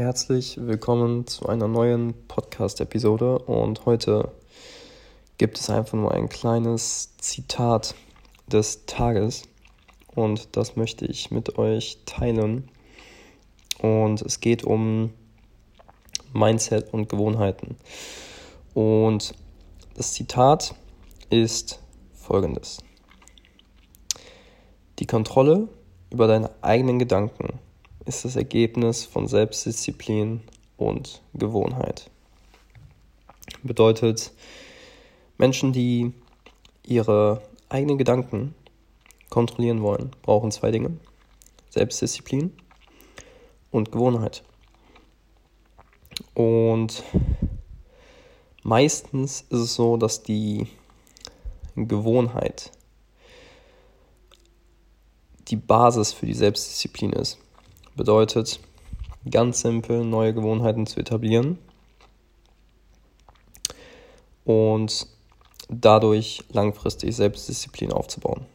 herzlich willkommen zu einer neuen Podcast-Episode. Und heute gibt es einfach nur ein kleines Zitat des Tages. Und das möchte ich mit euch teilen. Und es geht um Mindset und Gewohnheiten. Und das Zitat ist folgendes. Die Kontrolle über deine eigenen Gedanken ist das Ergebnis von Selbstdisziplin und Gewohnheit. Bedeutet, Menschen, die ihre eigenen Gedanken kontrollieren wollen, brauchen zwei Dinge. Selbstdisziplin und Gewohnheit. Und meistens ist es so, dass die Gewohnheit die Basis für die Selbstdisziplin ist. Bedeutet, ganz simpel neue Gewohnheiten zu etablieren und dadurch langfristig Selbstdisziplin aufzubauen.